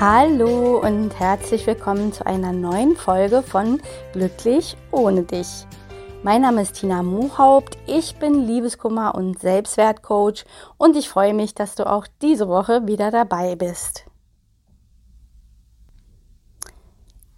Hallo und herzlich willkommen zu einer neuen Folge von Glücklich ohne dich. Mein Name ist Tina Muhaupt, ich bin Liebeskummer und Selbstwertcoach und ich freue mich, dass du auch diese Woche wieder dabei bist.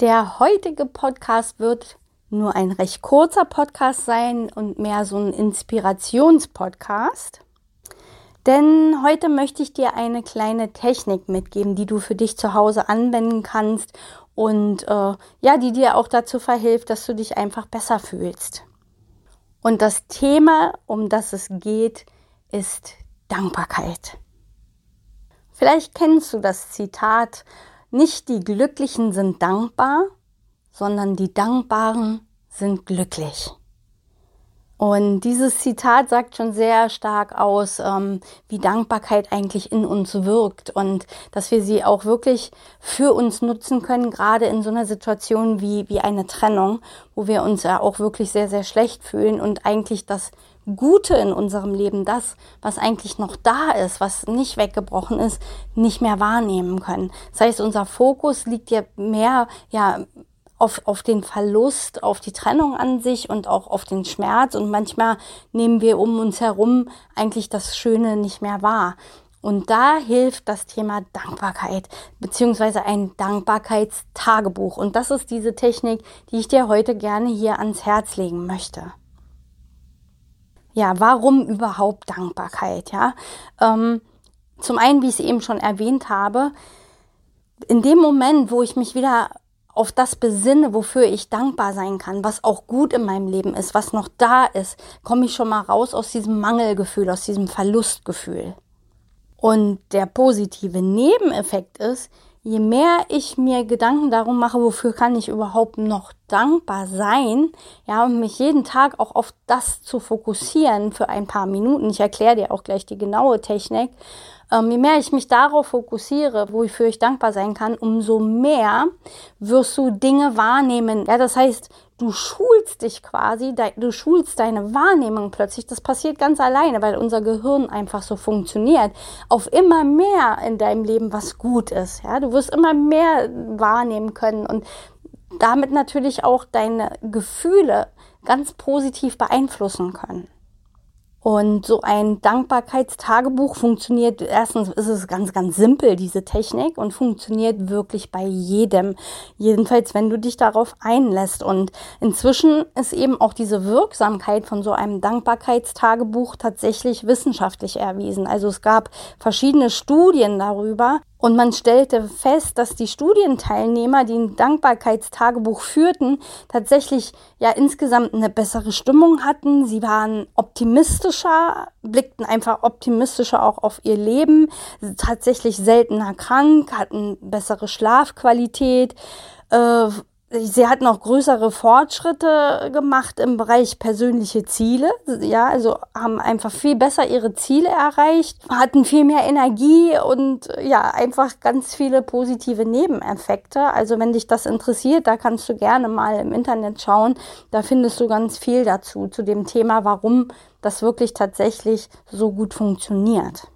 Der heutige Podcast wird nur ein recht kurzer Podcast sein und mehr so ein Inspirationspodcast. Denn heute möchte ich dir eine kleine Technik mitgeben, die du für dich zu Hause anwenden kannst und äh, ja, die dir auch dazu verhilft, dass du dich einfach besser fühlst. Und das Thema, um das es geht, ist Dankbarkeit. Vielleicht kennst du das Zitat, nicht die Glücklichen sind dankbar, sondern die Dankbaren sind glücklich. Und dieses Zitat sagt schon sehr stark aus, ähm, wie Dankbarkeit eigentlich in uns wirkt und dass wir sie auch wirklich für uns nutzen können, gerade in so einer Situation wie, wie eine Trennung, wo wir uns ja auch wirklich sehr, sehr schlecht fühlen und eigentlich das Gute in unserem Leben, das, was eigentlich noch da ist, was nicht weggebrochen ist, nicht mehr wahrnehmen können. Das heißt, unser Fokus liegt ja mehr, ja, auf, auf den Verlust, auf die Trennung an sich und auch auf den Schmerz. Und manchmal nehmen wir um uns herum eigentlich das Schöne nicht mehr wahr. Und da hilft das Thema Dankbarkeit beziehungsweise ein Dankbarkeitstagebuch. Und das ist diese Technik, die ich dir heute gerne hier ans Herz legen möchte. Ja, warum überhaupt Dankbarkeit? Ja, ähm, zum einen, wie ich es eben schon erwähnt habe, in dem Moment, wo ich mich wieder auf das besinne, wofür ich dankbar sein kann, was auch gut in meinem Leben ist, was noch da ist, komme ich schon mal raus aus diesem Mangelgefühl, aus diesem Verlustgefühl. Und der positive Nebeneffekt ist, je mehr ich mir Gedanken darum mache, wofür kann ich überhaupt noch dankbar sein, ja, und mich jeden Tag auch auf das zu fokussieren für ein paar Minuten. Ich erkläre dir auch gleich die genaue Technik. Ähm, je mehr ich mich darauf fokussiere, wofür ich dankbar sein kann, umso mehr wirst du Dinge wahrnehmen. Ja, das heißt, du schulst dich quasi, du schulst deine Wahrnehmung plötzlich. Das passiert ganz alleine, weil unser Gehirn einfach so funktioniert. Auf immer mehr in deinem Leben, was gut ist. Ja, du wirst immer mehr wahrnehmen können und damit natürlich auch deine Gefühle ganz positiv beeinflussen können. Und so ein Dankbarkeitstagebuch funktioniert, erstens ist es ganz, ganz simpel, diese Technik, und funktioniert wirklich bei jedem. Jedenfalls, wenn du dich darauf einlässt. Und inzwischen ist eben auch diese Wirksamkeit von so einem Dankbarkeitstagebuch tatsächlich wissenschaftlich erwiesen. Also es gab verschiedene Studien darüber, und man stellte fest, dass die Studienteilnehmer, die ein Dankbarkeitstagebuch führten, tatsächlich ja insgesamt eine bessere Stimmung hatten. Sie waren optimistischer, blickten einfach optimistischer auch auf ihr Leben, tatsächlich seltener krank, hatten bessere Schlafqualität, äh, Sie hatten auch größere Fortschritte gemacht im Bereich persönliche Ziele. Ja, also haben einfach viel besser ihre Ziele erreicht, hatten viel mehr Energie und ja, einfach ganz viele positive Nebeneffekte. Also wenn dich das interessiert, da kannst du gerne mal im Internet schauen. Da findest du ganz viel dazu, zu dem Thema, warum das wirklich tatsächlich so gut funktioniert.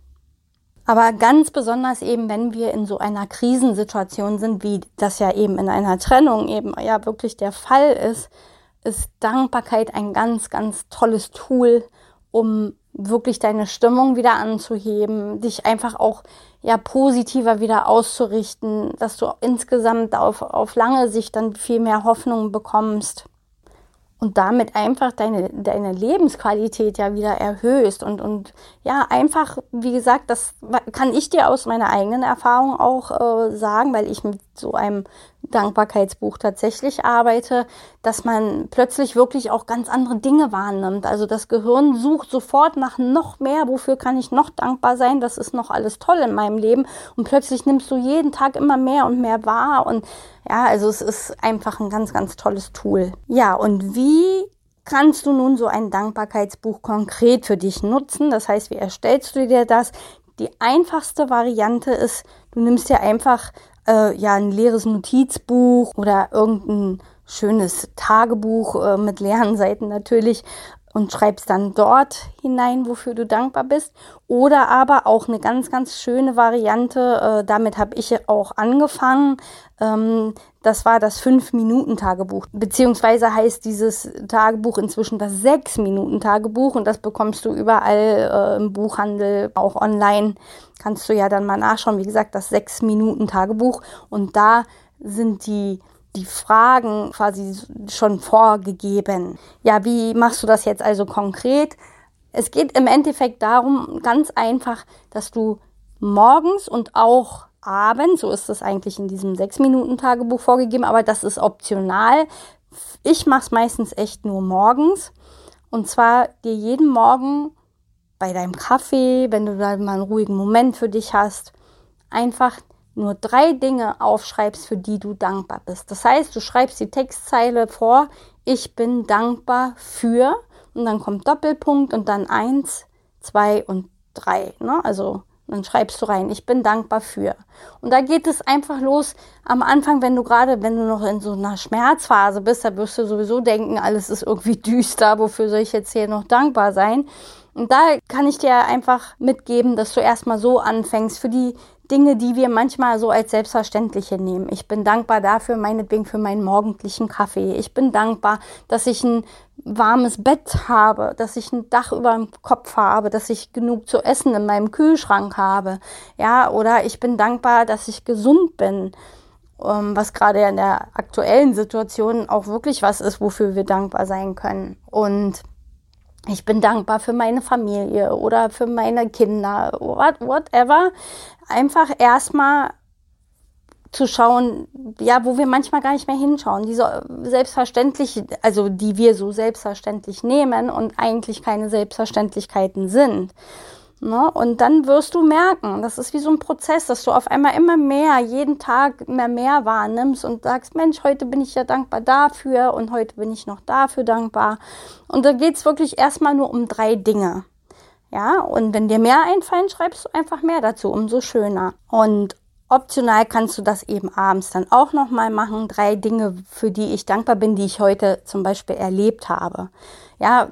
Aber ganz besonders eben, wenn wir in so einer Krisensituation sind, wie das ja eben in einer Trennung eben ja wirklich der Fall ist, ist Dankbarkeit ein ganz, ganz tolles Tool, um wirklich deine Stimmung wieder anzuheben, dich einfach auch ja positiver wieder auszurichten, dass du insgesamt auf, auf lange Sicht dann viel mehr Hoffnung bekommst und damit einfach deine, deine Lebensqualität ja wieder erhöhst und, und ja, einfach, wie gesagt, das kann ich dir aus meiner eigenen Erfahrung auch äh, sagen, weil ich mit so einem Dankbarkeitsbuch tatsächlich arbeite, dass man plötzlich wirklich auch ganz andere Dinge wahrnimmt. Also das Gehirn sucht sofort nach noch mehr, wofür kann ich noch dankbar sein, das ist noch alles toll in meinem Leben und plötzlich nimmst du jeden Tag immer mehr und mehr wahr und ja, also es ist einfach ein ganz, ganz tolles Tool. Ja, und wie kannst du nun so ein Dankbarkeitsbuch konkret für dich nutzen? Das heißt, wie erstellst du dir das? Die einfachste Variante ist, du nimmst dir einfach äh, ja ein leeres Notizbuch oder irgendein schönes Tagebuch äh, mit leeren Seiten natürlich und schreibst dann dort hinein, wofür du dankbar bist. Oder aber auch eine ganz, ganz schöne Variante, äh, damit habe ich auch angefangen. Ähm, das war das 5-Minuten-Tagebuch. Beziehungsweise heißt dieses Tagebuch inzwischen das 6-Minuten-Tagebuch und das bekommst du überall äh, im Buchhandel, auch online. Kannst du ja dann mal nachschauen. Wie gesagt, das 6-Minuten-Tagebuch. Und da sind die die Fragen quasi schon vorgegeben. Ja, wie machst du das jetzt also konkret? Es geht im Endeffekt darum, ganz einfach, dass du morgens und auch abends, so ist es eigentlich in diesem 6-Minuten-Tagebuch vorgegeben, aber das ist optional. Ich mache es meistens echt nur morgens. Und zwar dir jeden Morgen bei deinem Kaffee, wenn du da mal einen ruhigen Moment für dich hast, einfach nur drei Dinge aufschreibst, für die du dankbar bist. Das heißt, du schreibst die Textzeile vor, ich bin dankbar für, und dann kommt Doppelpunkt und dann eins, zwei und drei. Ne? Also dann schreibst du rein, ich bin dankbar für. Und da geht es einfach los am Anfang, wenn du gerade, wenn du noch in so einer Schmerzphase bist, da wirst du sowieso denken, alles ist irgendwie düster, wofür soll ich jetzt hier noch dankbar sein? Und da kann ich dir einfach mitgeben, dass du erstmal so anfängst für die Dinge, die wir manchmal so als selbstverständliche nehmen. Ich bin dankbar dafür, meinetwegen für meinen morgendlichen Kaffee. Ich bin dankbar, dass ich ein warmes Bett habe, dass ich ein Dach über dem Kopf habe, dass ich genug zu essen in meinem Kühlschrank habe. Ja, oder ich bin dankbar, dass ich gesund bin. Ähm, was gerade in der aktuellen Situation auch wirklich was ist, wofür wir dankbar sein können. Und ich bin dankbar für meine Familie oder für meine Kinder, whatever. Einfach erstmal zu schauen, ja, wo wir manchmal gar nicht mehr hinschauen, die so selbstverständlich, also die wir so selbstverständlich nehmen und eigentlich keine Selbstverständlichkeiten sind. Ne? Und dann wirst du merken, das ist wie so ein Prozess, dass du auf einmal immer mehr, jeden Tag mehr mehr wahrnimmst und sagst, Mensch, heute bin ich ja dankbar dafür und heute bin ich noch dafür dankbar. Und da geht's wirklich erstmal nur um drei Dinge. Ja, und wenn dir mehr einfallen, schreibst du einfach mehr dazu, umso schöner. Und optional kannst du das eben abends dann auch nochmal machen. Drei Dinge, für die ich dankbar bin, die ich heute zum Beispiel erlebt habe. Ja,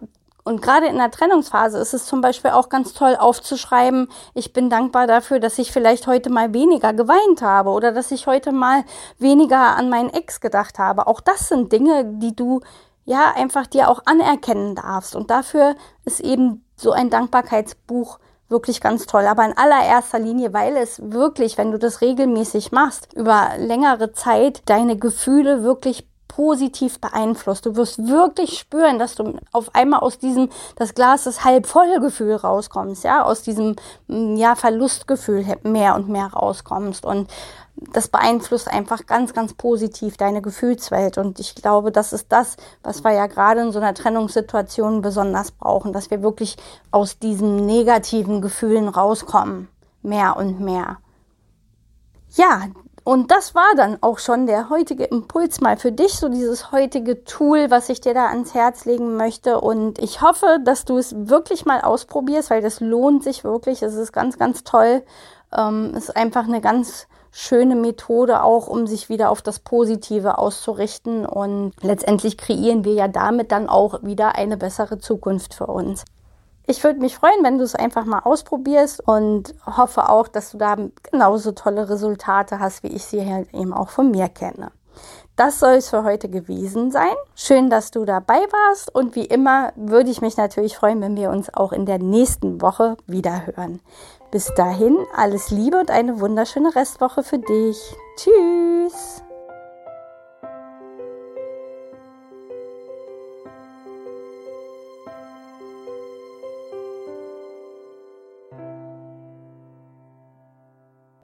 und gerade in der Trennungsphase ist es zum Beispiel auch ganz toll aufzuschreiben, ich bin dankbar dafür, dass ich vielleicht heute mal weniger geweint habe oder dass ich heute mal weniger an meinen Ex gedacht habe. Auch das sind Dinge, die du ja einfach dir auch anerkennen darfst. Und dafür ist eben so ein Dankbarkeitsbuch wirklich ganz toll. Aber in allererster Linie, weil es wirklich, wenn du das regelmäßig machst, über längere Zeit deine Gefühle wirklich positiv beeinflusst. Du wirst wirklich spüren, dass du auf einmal aus diesem, das Glas ist halb voll Gefühl rauskommst, ja, aus diesem, mm, ja, Verlustgefühl mehr und mehr rauskommst und das beeinflusst einfach ganz, ganz positiv deine Gefühlswelt. Und ich glaube, das ist das, was wir ja gerade in so einer Trennungssituation besonders brauchen, dass wir wirklich aus diesen negativen Gefühlen rauskommen. Mehr und mehr. Ja, und das war dann auch schon der heutige Impuls mal für dich, so dieses heutige Tool, was ich dir da ans Herz legen möchte. Und ich hoffe, dass du es wirklich mal ausprobierst, weil das lohnt sich wirklich. Es ist ganz, ganz toll. Ähm, es ist einfach eine ganz schöne Methode auch, um sich wieder auf das Positive auszurichten. Und letztendlich kreieren wir ja damit dann auch wieder eine bessere Zukunft für uns. Ich würde mich freuen, wenn du es einfach mal ausprobierst und hoffe auch, dass du da genauso tolle Resultate hast, wie ich sie eben auch von mir kenne. Das soll es für heute gewesen sein. Schön, dass du dabei warst und wie immer würde ich mich natürlich freuen, wenn wir uns auch in der nächsten Woche wieder hören. Bis dahin alles Liebe und eine wunderschöne Restwoche für dich. Tschüss.